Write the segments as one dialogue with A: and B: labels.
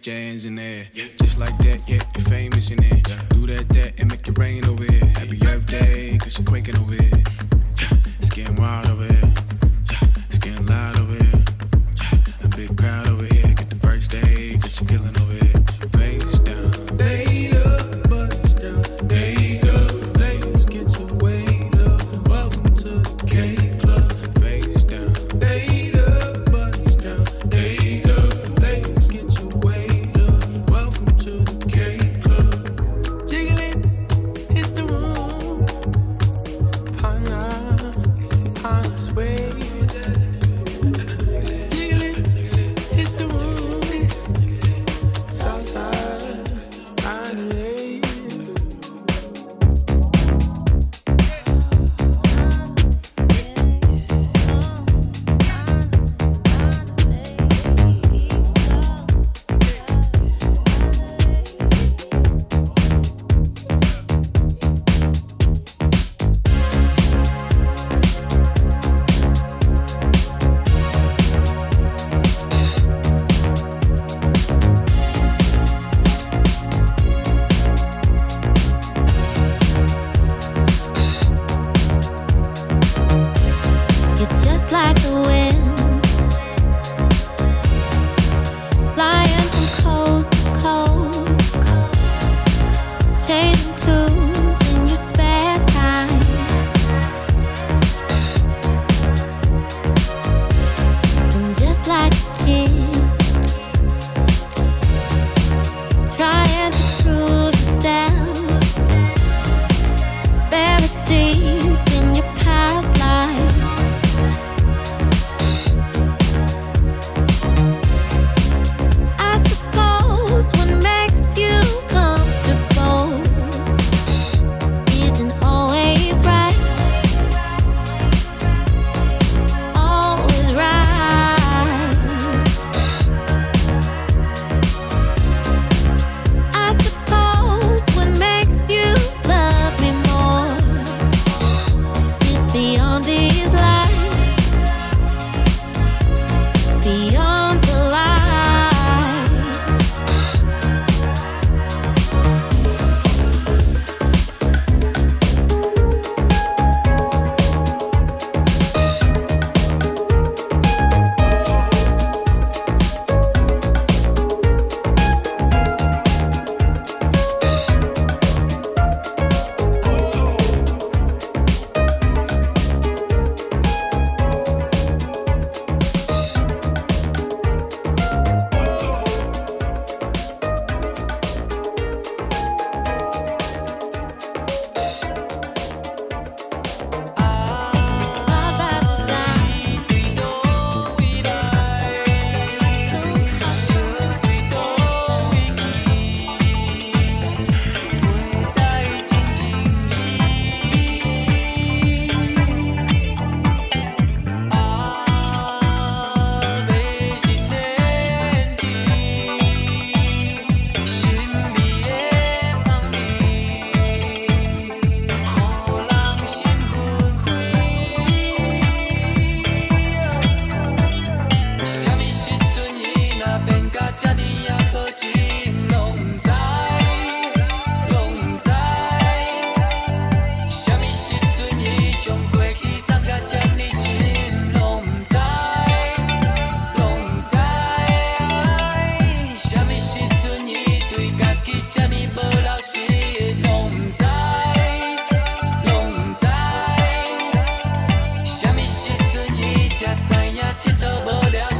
A: change in there.
B: 知影ฉั无聊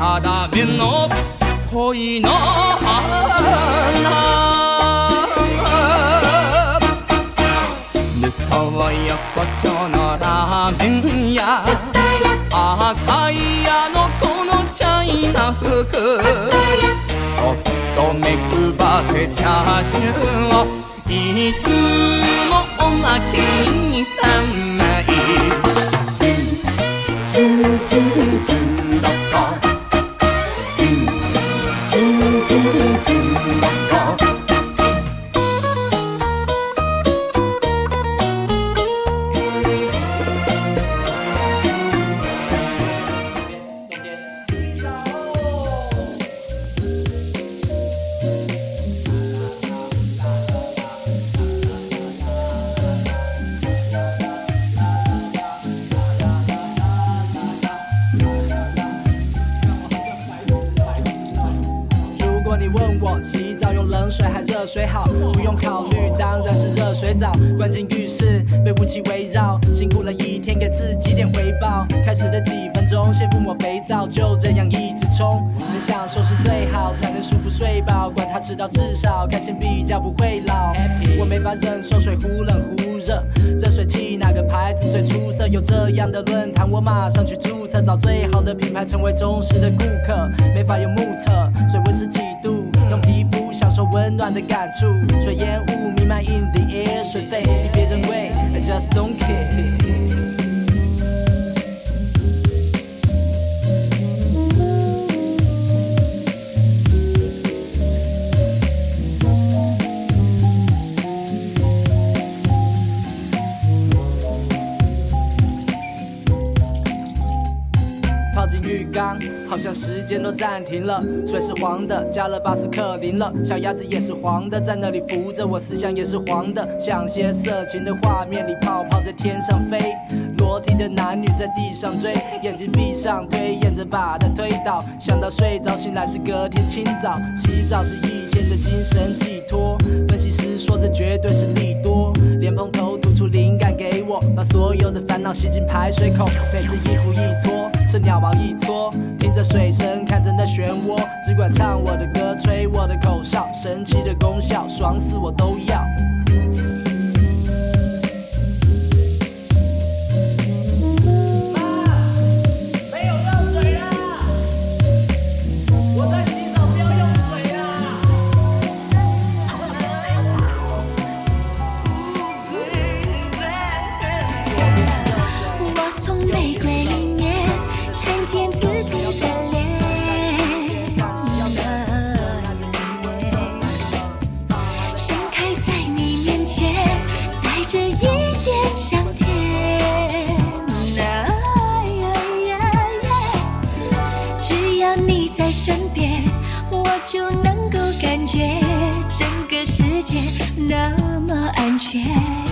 B: じ定めの恋の花向こう横丁のラーメン屋赤いあの子のチャイナ服。そっと目くばせチャーシューを。いつもおまけに3枚。ズンズンズンズンどこ
C: don't care。时间都暂停了。水是黄的，加了巴斯克林了。小鸭子也是黄的，在那里浮着，我思想也是黄的，像些色情的画面里，泡泡在天上飞，裸体的男女在地上追，眼睛闭上，推演着把它推倒，想到睡着，醒来是隔天清早，洗澡是一天的精神寄托。分析师说这绝对是利多，莲蓬头吐出灵感给我，把所有的烦恼吸进排水口，每次衣服一脱。是鸟毛一撮，听着水声，看着那漩涡，只管唱我的歌，吹我的口哨，神奇的功效，爽死我都要。
D: 身边，我就能够感觉整个世界那么安全。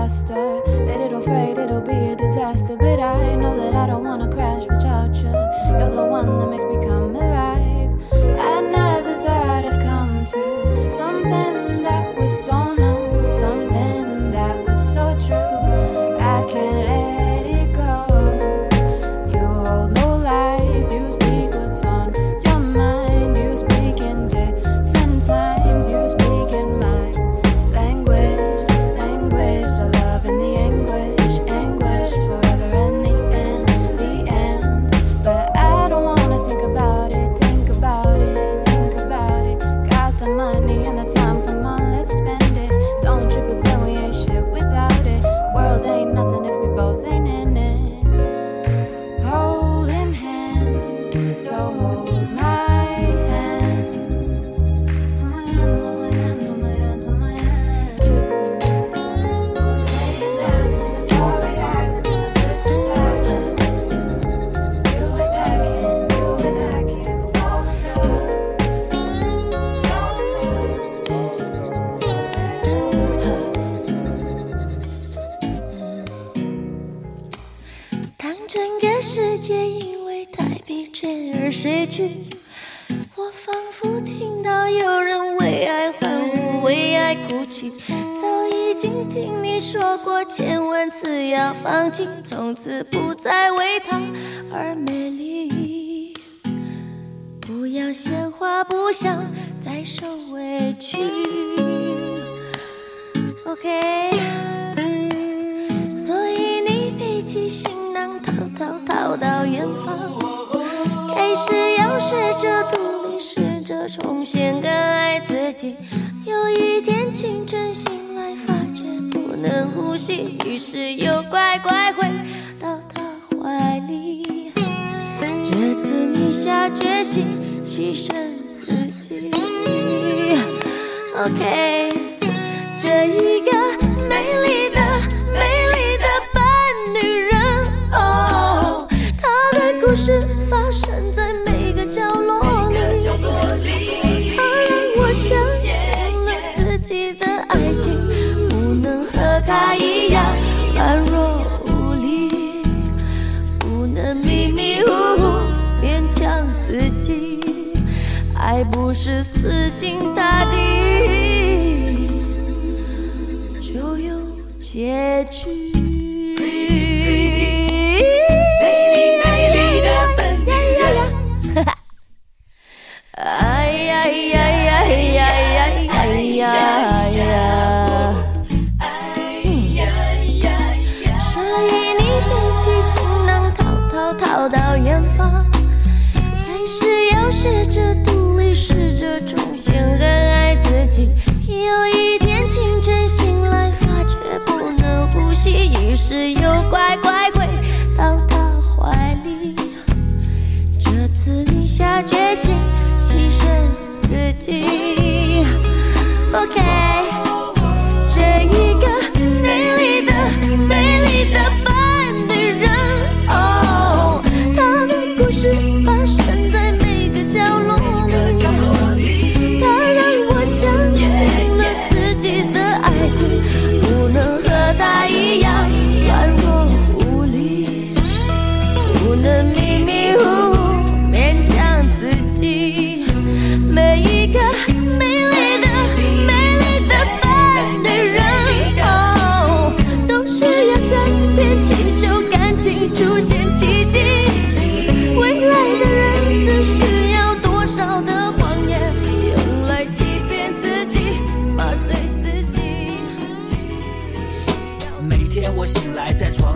D: faster. Let it all fade, it'll be a disaster. But I know that I don't wanna crash without you. You're the one that makes me come alive. I never thought I'd come to something that was so. 只要放弃，从此不再为他而美丽。不要鲜花，不想再受委屈。ok，所以你背起行囊，逃、逃、逃到远方。开始要学着独立，试着重新更爱自己。有一天，清晨醒。不能呼吸于是又乖乖回到他怀里这次你下决心牺牲自己。Ok 这一死心塌地。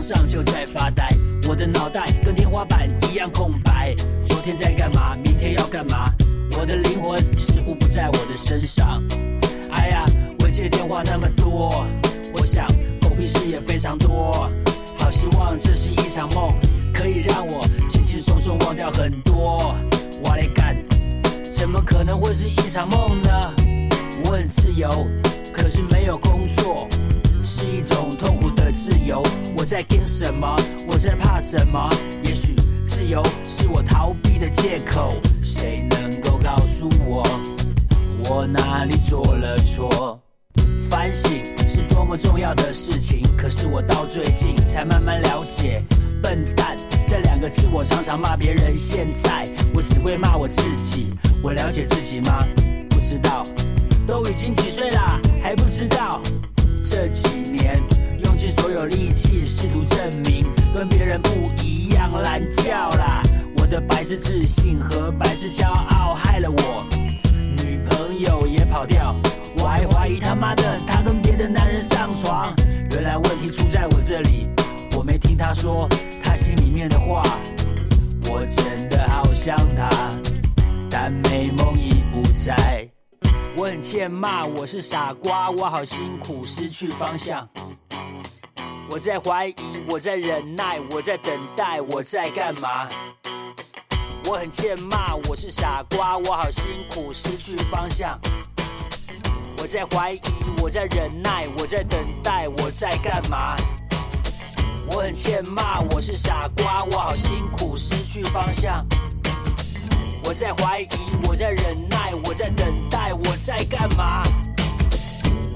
E: 上就在发呆，我的脑袋跟天花板一样空白。昨天在干嘛？明天要干嘛？我的灵魂似乎不在我的身上。哎呀，未接电话那么多，我想狗屁事也非常多。好希望这是一场梦，可以让我轻轻松松忘掉很多。我来干，怎么可能会是一场梦呢？我很自由，可是没有工作，是一种痛苦的自由。我在惊什么？我在怕什么？也许自由是我逃避的借口。谁能够告诉我，我哪里做了错？反省是多么？重要的事情，可是我到最近才慢慢了解，笨蛋这两个字，我常常骂别人。现在我只会骂我自己。我了解自己吗？不知道。都已经几岁啦，还不知道？这几年用尽所有力气试图证明跟别人不一样，懒觉啦！我的白痴自信和白痴骄傲害了我，女朋友也跑掉，我还怀疑他妈的她跟别的男人上床。原来问题出在我这里，我没听她说她心里面的话，我真的好想她，但美梦已不在。我很欠骂，我是傻瓜，我好辛苦，失去方向。我在怀疑，我在忍耐，我在等待，我在干嘛？我很欠骂，我是傻瓜，我好辛苦，失去方向。我在怀疑，我在忍耐，我在等待，我在干嘛？我很欠骂，我是傻瓜，我好辛苦，失去方向。我在怀疑，我在忍耐，我在等待，我在干嘛？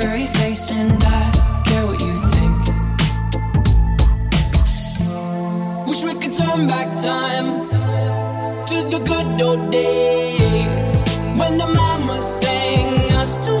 F: Blurry Face and I care what you think. Wish we could turn back time to the good old days when the mama sang us to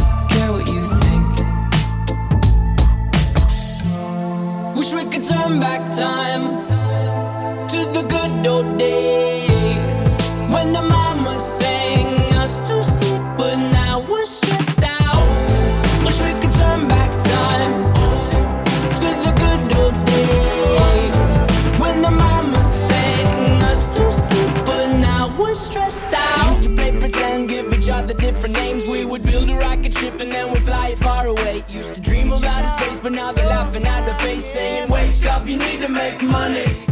F: turn back time to the good old days when the mama sang us to sleep, but now we're stressed out. Wish we could turn back time to the good old days when the mama sang us to sleep, but now we're stressed out.
G: Used to play pretend, give each other different names. We would build a rocket ship and then we'd fly it far away. Used to but now they're laughing at the face, saying, Wake up, you need to make money.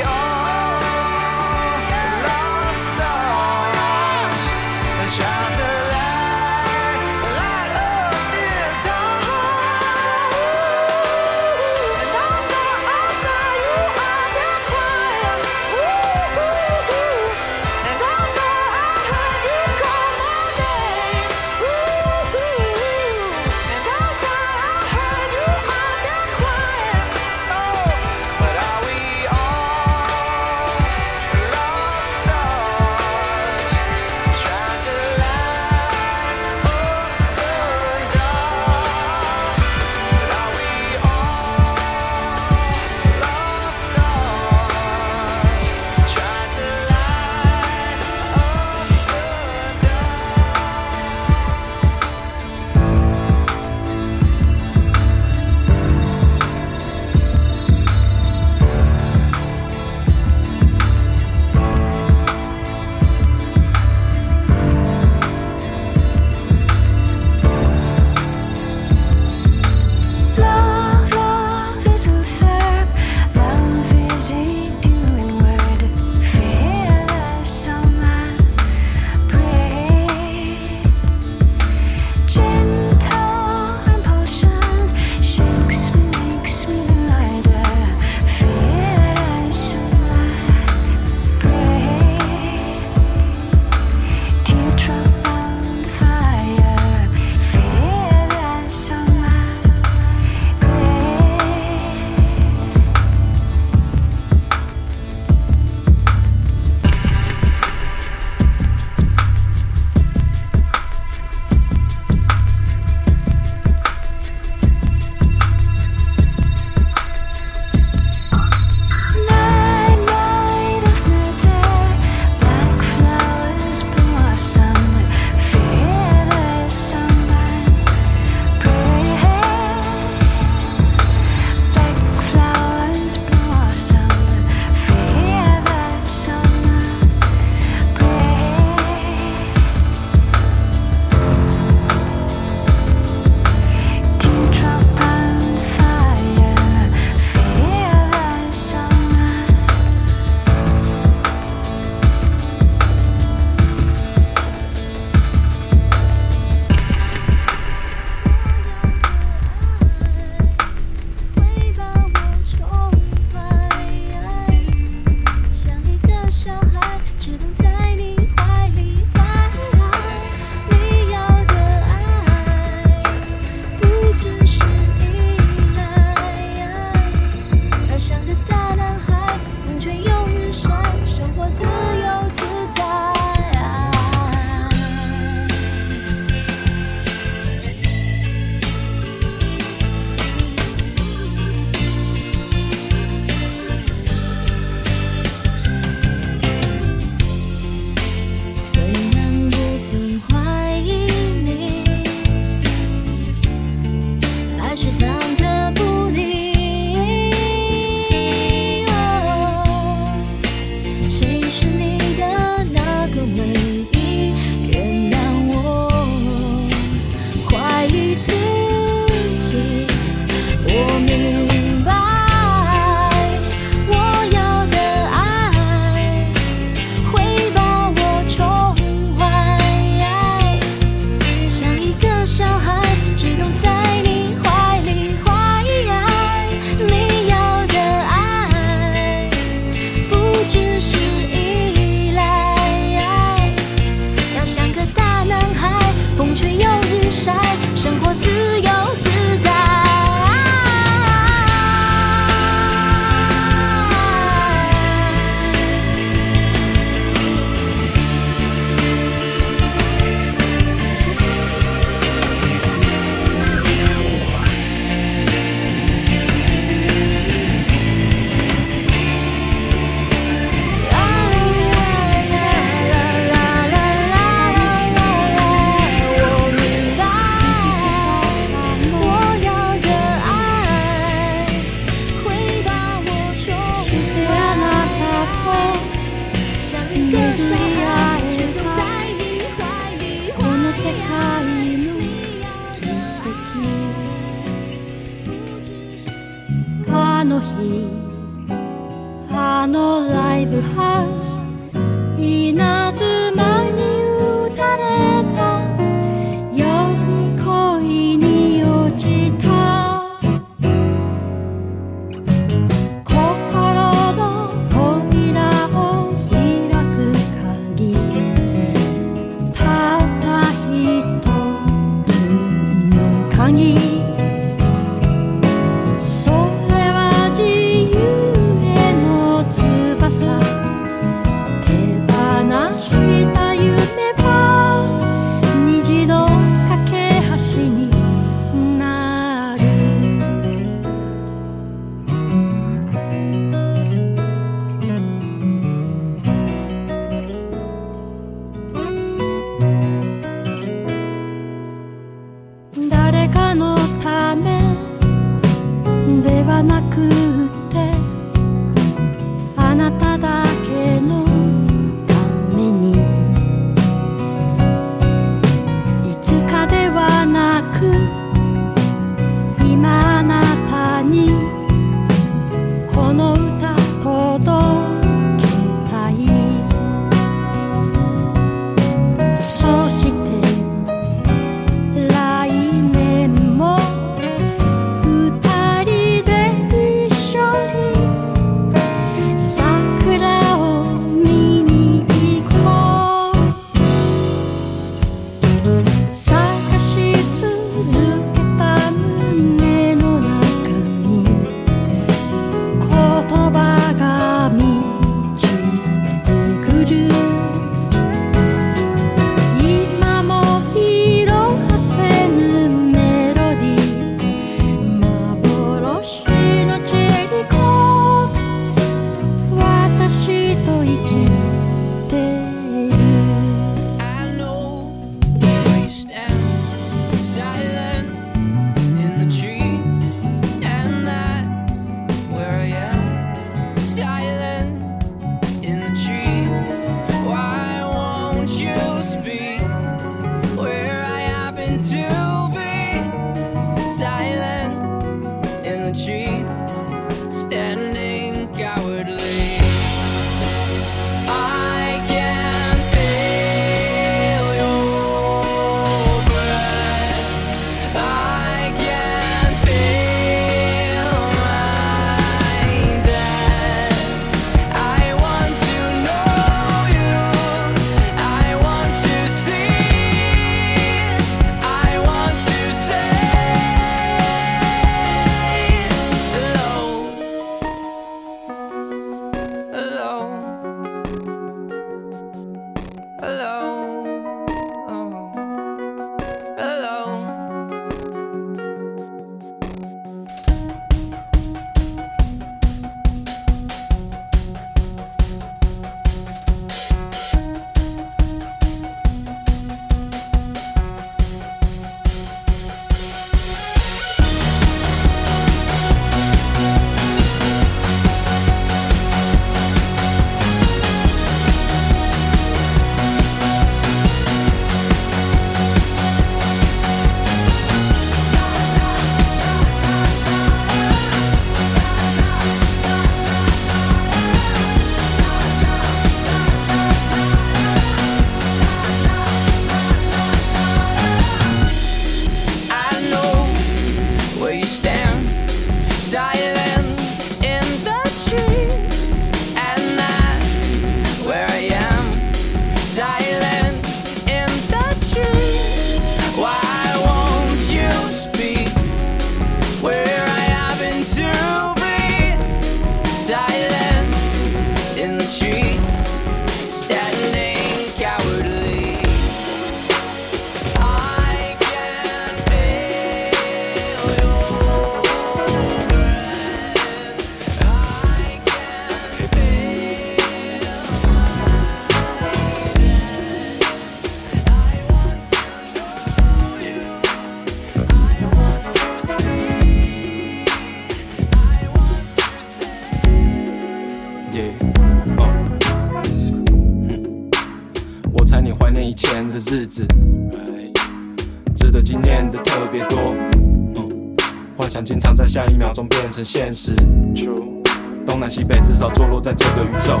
H: 下一秒钟变成现实。True，东南西北至少坐落在这个宇宙。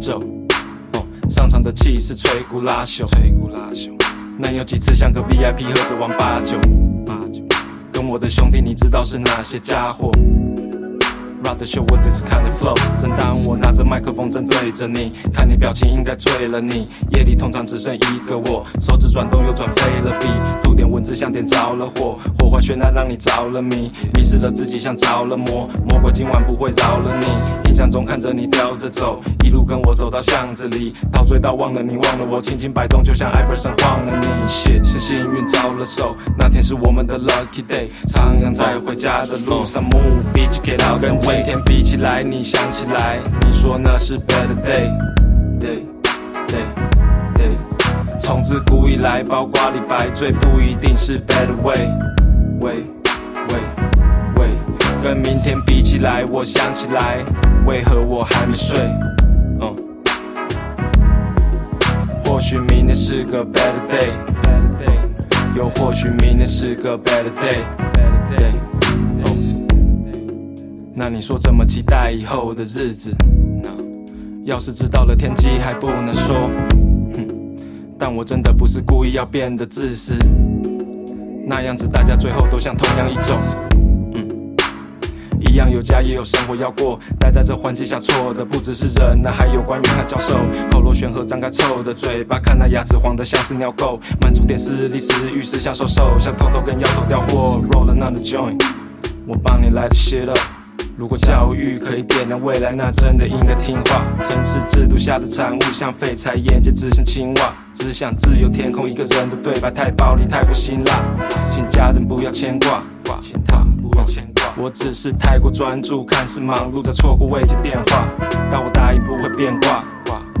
H: 宙，哦，上场的气势摧枯拉朽。摧枯拉朽。能有几次像个 VIP 喝着王八酒？八九，跟我的兄弟，你知道是哪些家伙 The show with this kind of flow。正当我拿着麦克风正对着你，看你表情应该醉了你。夜里通常只剩一个我，手指转动又转飞了笔，吐点文字像点着了火，火花绚烂让你着了迷，迷失了自己像着了魔，魔鬼今晚不会饶了你。印象中看着你叼着走，一路跟我走到巷子里，陶醉到忘了你忘了我，轻轻摆动就像艾弗森晃了你。谢谢幸运招了手，那天是我们的 lucky day，徜徉在回家的路上，move bitch get out the way。天比起来，你想起来，你说那是 better day，day day day。从自古以来，包括李白，最不一定是 better way，way way way。跟明天比起来，我想起来，为何我还没睡？嗯，或许明天是个 better day，better day。又或许明天是个 better day，better day。那你说怎么期待以后的日子？要是知道了天机还不能说，哼，但我真的不是故意要变得自私，那样子大家最后都像同样一种，嗯，一样有家也有生活要过，待在这环境下错的不只是人，那还有官员和教授，口若悬河张开臭的嘴巴，看那牙齿黄的像是尿垢，满足点私利私欲是享受受，想偷偷跟摇头调货，roll another joint，我帮你来的 shit up。如果教育可以点亮未来，那真的应该听话。城市制度下的产物像废柴，眼界只剩青蛙。只想自由天空，一个人的对白太暴力，太不辛辣。请家人不要牵挂，请他不要牵挂。我只是太过专注，看似忙碌着错过未接电话。但我答应不会变卦，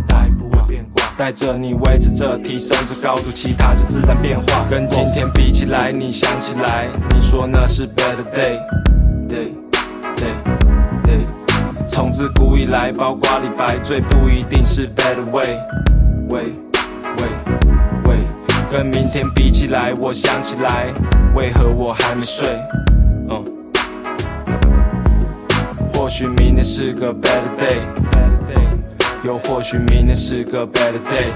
H: 答应不会变卦。带着你维持着，提升着高度，其他就自然变化。跟今天比起来，你想起来，你说那是 better day，day。从自古以来，包括李白，最不一定是 better way，way way way。跟明天比起来，我想起来，为何我还没睡？嗯，或许明天是个 better day，better day。又或许明天是个 better day。